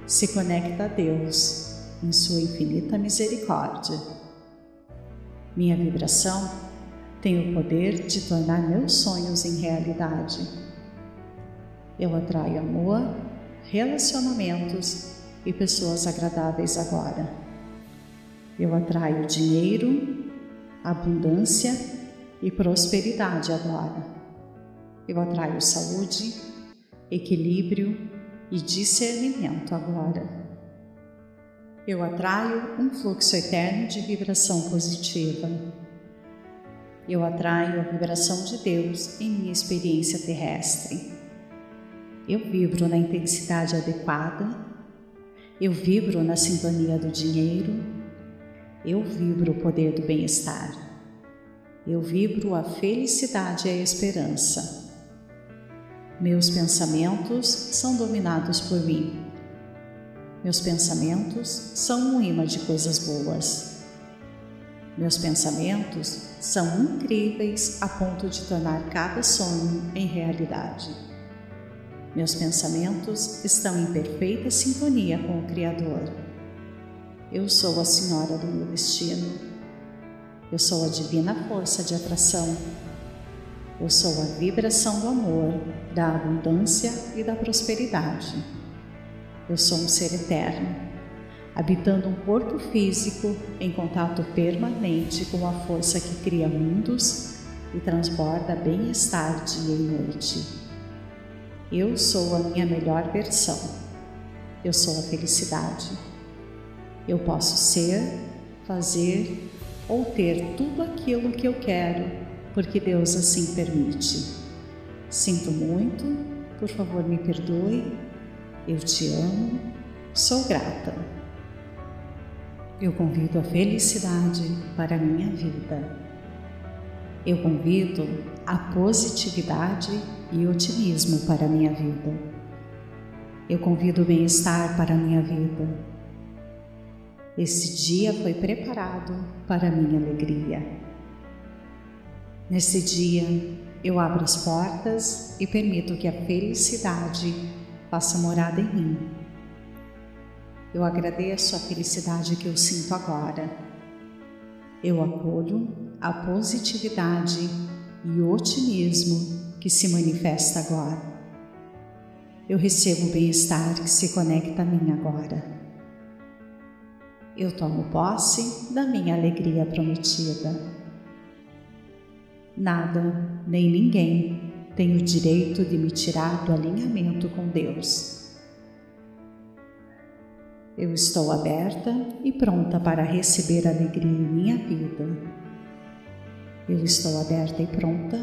Speaker 1: se conecta a Deus em Sua infinita misericórdia. Minha vibração tem o poder de tornar meus sonhos em realidade. Eu atraio amor, relacionamentos e pessoas agradáveis agora. Eu atraio dinheiro, abundância e prosperidade agora. Eu atraio saúde, equilíbrio e discernimento agora eu atraio um fluxo eterno de vibração positiva. Eu atraio a vibração de Deus em minha experiência terrestre. Eu vibro na intensidade adequada. Eu vibro na sintonia do dinheiro. Eu vibro o poder do bem-estar. Eu vibro a felicidade e a esperança. Meus pensamentos são dominados por mim. Meus pensamentos são um imã de coisas boas. Meus pensamentos são incríveis a ponto de tornar cada sonho em realidade. Meus pensamentos estão em perfeita sintonia com o Criador. Eu sou a Senhora do meu destino. Eu sou a divina força de atração. Eu sou a vibração do amor, da abundância e da prosperidade. Eu sou um ser eterno, habitando um corpo físico em contato permanente com a força que cria mundos e transborda bem-estar dia e noite. Eu sou a minha melhor versão. Eu sou a felicidade. Eu posso ser, fazer ou ter tudo aquilo que eu quero, porque Deus assim permite. Sinto muito, por favor me perdoe eu te amo, sou grata. Eu convido a felicidade para a minha vida. Eu convido a positividade e otimismo para a minha vida. Eu convido o bem-estar para a minha vida. Esse dia foi preparado para a minha alegria. Nesse dia, eu abro as portas e permito que a felicidade faça morada em mim. Eu agradeço a felicidade que eu sinto agora. Eu acolho a positividade e otimismo que se manifesta agora. Eu recebo o bem-estar que se conecta a mim agora. Eu tomo posse da minha alegria prometida. Nada nem ninguém tenho o direito de me tirar do alinhamento com Deus. Eu estou aberta e pronta para receber alegria em minha vida. Eu estou aberta e pronta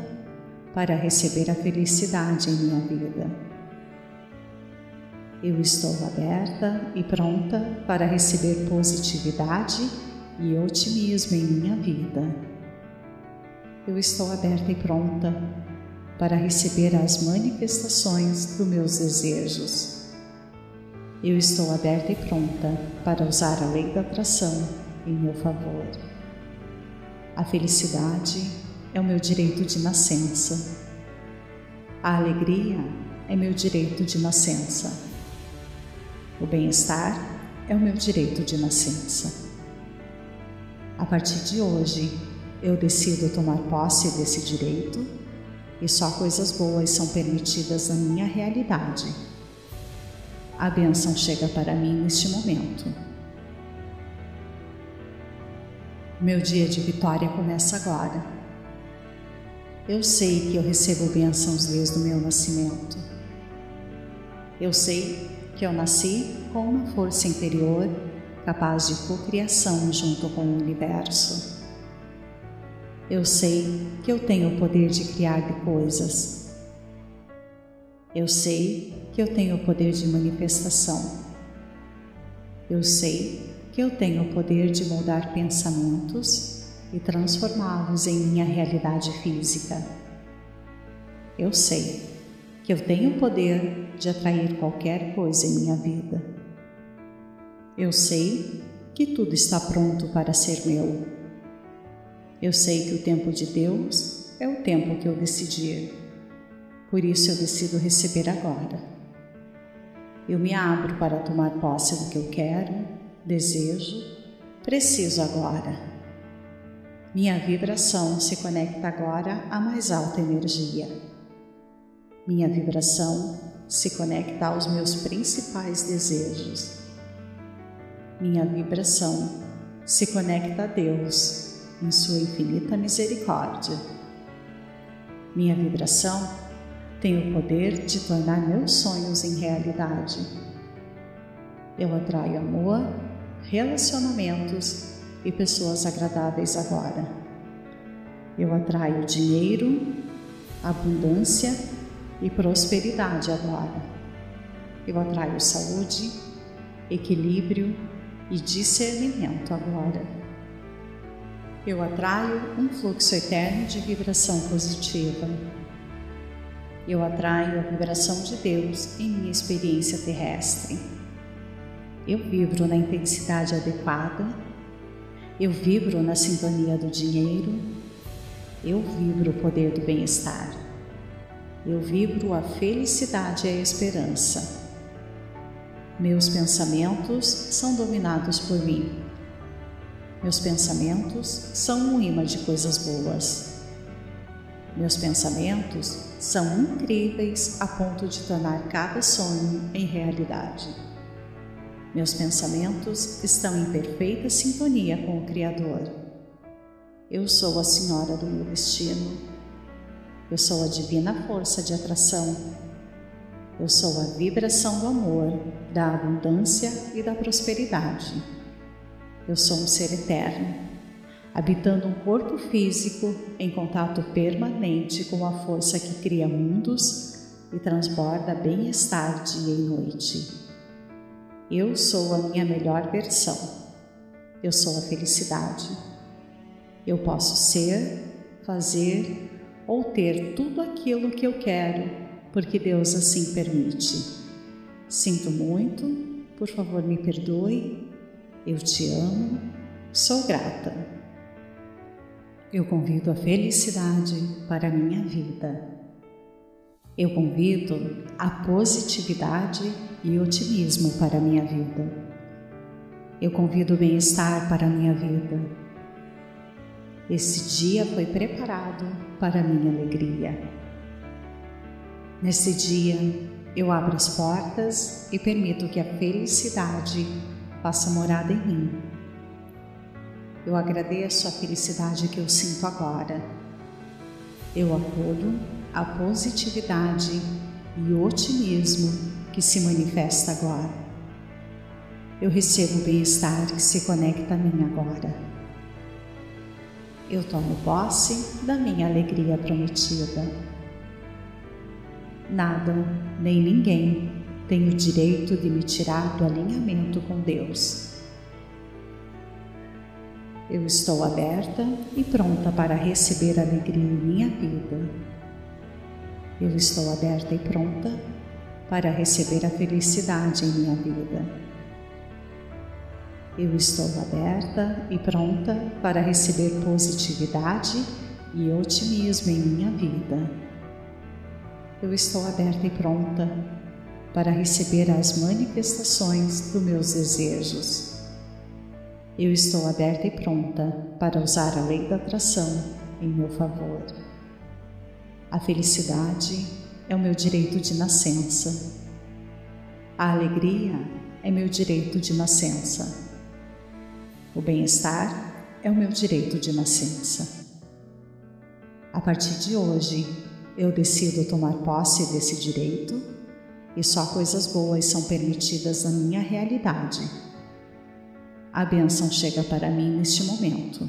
Speaker 1: para receber a felicidade em minha vida. Eu estou aberta e pronta para receber positividade e otimismo em minha vida. Eu estou aberta e pronta para receber as manifestações dos meus desejos. Eu estou aberta e pronta para usar a lei da atração em meu favor. A felicidade é o meu direito de nascença. A alegria é meu direito de nascença. O bem-estar é o meu direito de nascença. A partir de hoje, eu decido tomar posse desse direito e só coisas boas são permitidas na minha realidade. A bênção chega para mim neste momento. Meu dia de vitória começa agora. Eu sei que eu recebo bênçãos desde o meu nascimento. Eu sei que eu nasci com uma força interior capaz de cocriação junto com o universo. Eu sei que eu tenho o poder de criar coisas. Eu sei que eu tenho o poder de manifestação. Eu sei que eu tenho o poder de moldar pensamentos e transformá-los em minha realidade física. Eu sei que eu tenho o poder de atrair qualquer coisa em minha vida. Eu sei que tudo está pronto para ser meu. Eu sei que o tempo de Deus é o tempo que eu decidir. Por isso eu decido receber agora. Eu me abro para tomar posse do que eu quero, desejo, preciso agora. Minha vibração se conecta agora à mais alta energia. Minha vibração se conecta aos meus principais desejos minha vibração se conecta a Deus em Sua infinita misericórdia. Minha vibração tem o poder de tornar meus sonhos em realidade. Eu atraio amor, relacionamentos e pessoas agradáveis agora. Eu atraio dinheiro, abundância e prosperidade agora. Eu atraio saúde, equilíbrio e discernimento agora. Eu atraio um fluxo eterno de vibração positiva. Eu atraio a vibração de Deus em minha experiência terrestre. Eu vibro na intensidade adequada. Eu vibro na sintonia do dinheiro. Eu vibro o poder do bem-estar. Eu vibro a felicidade e a esperança. Meus pensamentos são dominados por mim. Meus pensamentos são um imã de coisas boas. Meus pensamentos são incríveis a ponto de tornar cada sonho em realidade. Meus pensamentos estão em perfeita sintonia com o Criador. Eu sou a Senhora do meu destino. Eu sou a divina força de atração eu sou a vibração do amor, da abundância e da prosperidade. Eu sou um ser eterno, habitando um corpo físico em contato permanente com a força que cria mundos e transborda bem-estar dia e noite. Eu sou a minha melhor versão. Eu sou a felicidade. Eu posso ser, fazer ou ter tudo aquilo que eu quero porque Deus assim permite. Sinto muito, por favor me perdoe, eu te amo, sou grata. Eu convido a felicidade para a minha vida. Eu convido a positividade e otimismo para a minha vida. Eu convido o bem-estar para a minha vida. Esse dia foi preparado para a minha alegria. Nesse dia, eu abro as portas e permito que a felicidade faça morada em mim. Eu agradeço a felicidade que eu sinto agora. Eu acolho a positividade e otimismo que se manifesta agora. Eu recebo o bem-estar que se conecta a mim agora. Eu tomo posse da minha alegria prometida. Nada, nem ninguém tem o direito de me tirar do alinhamento com Deus. Eu estou aberta e pronta para receber alegria em minha vida. Eu estou aberta e pronta para receber a felicidade em minha vida. Eu estou aberta e pronta para receber positividade e otimismo em minha vida eu estou aberta e pronta para receber as manifestações dos meus desejos. Eu estou aberta e pronta para usar a lei da atração em meu favor. A felicidade é o meu direito de nascença. A alegria é meu direito de nascença. O bem-estar é o meu direito de nascença. A partir de hoje, eu decido tomar posse desse direito e só coisas boas são permitidas na minha realidade a bênção chega para mim neste momento.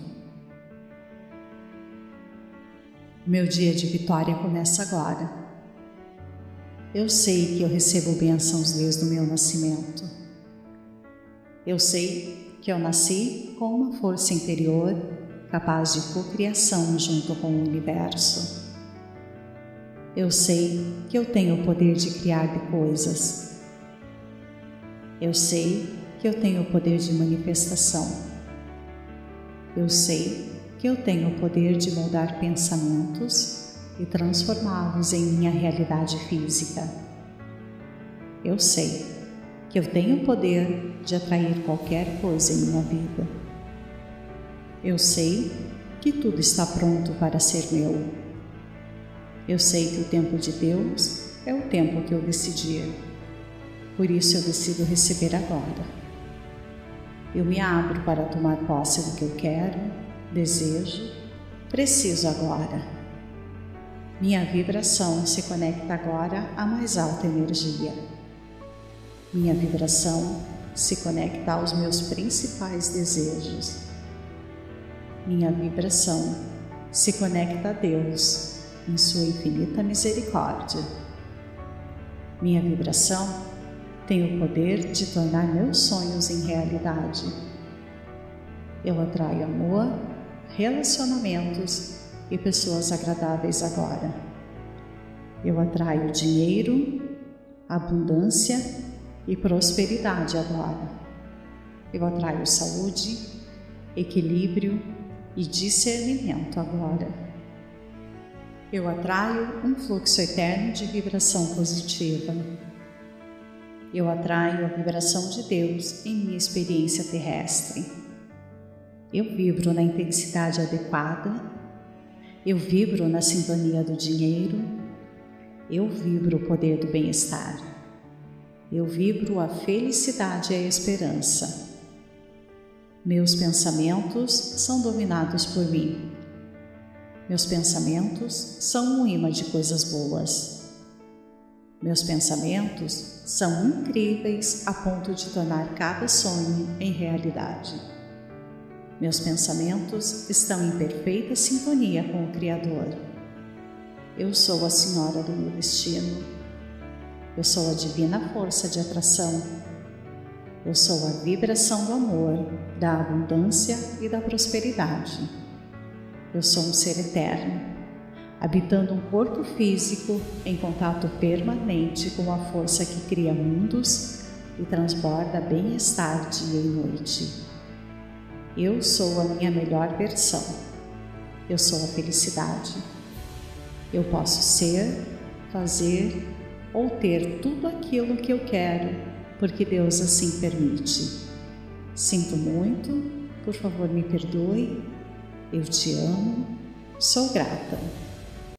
Speaker 1: Meu dia de vitória começa agora. Eu sei que eu recebo bênçãos desde o meu nascimento. Eu sei que eu nasci com uma força interior capaz de cocriação junto com o universo. Eu sei que eu tenho o poder de criar de coisas. Eu sei que eu tenho o poder de manifestação. Eu sei que eu tenho o poder de moldar pensamentos e transformá-los em minha realidade física. Eu sei que eu tenho o poder de atrair qualquer coisa em minha vida. Eu sei que tudo está pronto para ser meu. Eu sei que o tempo de Deus é o tempo que eu decidir. Por isso eu decido receber agora. Eu me abro para tomar posse do que eu quero, desejo, preciso agora. Minha vibração se conecta agora à mais alta energia. Minha vibração se conecta aos meus principais desejos. Minha vibração se conecta a Deus em Sua infinita misericórdia. Minha vibração tenho o poder de tornar meus sonhos em realidade. Eu atraio amor, relacionamentos e pessoas agradáveis agora. Eu atraio dinheiro, abundância e prosperidade agora. Eu atraio saúde, equilíbrio e discernimento agora. Eu atraio um fluxo eterno de vibração positiva eu atraio a vibração de Deus em minha experiência terrestre. Eu vibro na intensidade adequada, eu vibro na sintonia do dinheiro, eu vibro o poder do bem-estar, eu vibro a felicidade e a esperança. Meus pensamentos são dominados por mim. Meus pensamentos são um imã de coisas boas. Meus pensamentos são incríveis a ponto de tornar cada sonho em realidade. Meus pensamentos estão em perfeita sintonia com o Criador. Eu sou a Senhora do meu destino. Eu sou a divina força de atração. Eu sou a vibração do amor, da abundância e da prosperidade. Eu sou um ser eterno habitando um corpo físico em contato permanente com a força que cria mundos e transborda bem-estar dia e noite. Eu sou a minha melhor versão. Eu sou a felicidade. Eu posso ser, fazer ou ter tudo aquilo que eu quero, porque Deus assim permite. Sinto muito, por favor me perdoe. Eu te amo, sou grata.